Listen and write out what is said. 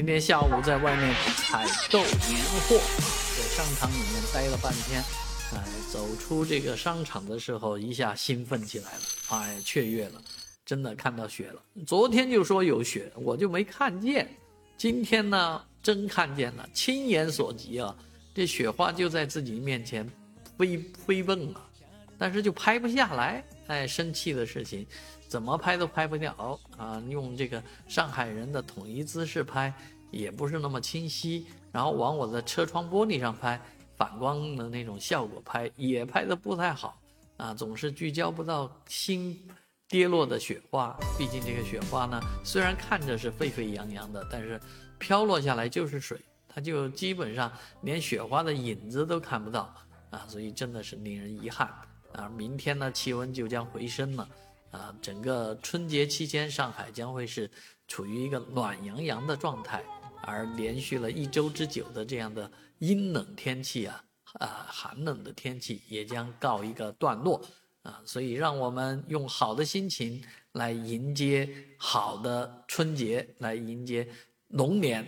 今天下午在外面采购年货，在商场里面待了半天，哎，走出这个商场的时候，一下兴奋起来了，哎，雀跃了，真的看到雪了。昨天就说有雪，我就没看见，今天呢，真看见了，亲眼所及啊，这雪花就在自己面前飞飞奔啊，但是就拍不下来，哎，生气的事情。怎么拍都拍不掉啊！用这个上海人的统一姿势拍，也不是那么清晰。然后往我的车窗玻璃上拍，反光的那种效果拍，也拍得不太好啊！总是聚焦不到新跌落的雪花。毕竟这个雪花呢，虽然看着是沸沸扬扬的，但是飘落下来就是水，它就基本上连雪花的影子都看不到啊！所以真的是令人遗憾啊！明天呢，气温就将回升了。啊，整个春节期间，上海将会是处于一个暖洋洋的状态，而连续了一周之久的这样的阴冷天气啊，啊，寒冷的天气也将告一个段落啊，所以让我们用好的心情来迎接好的春节，来迎接龙年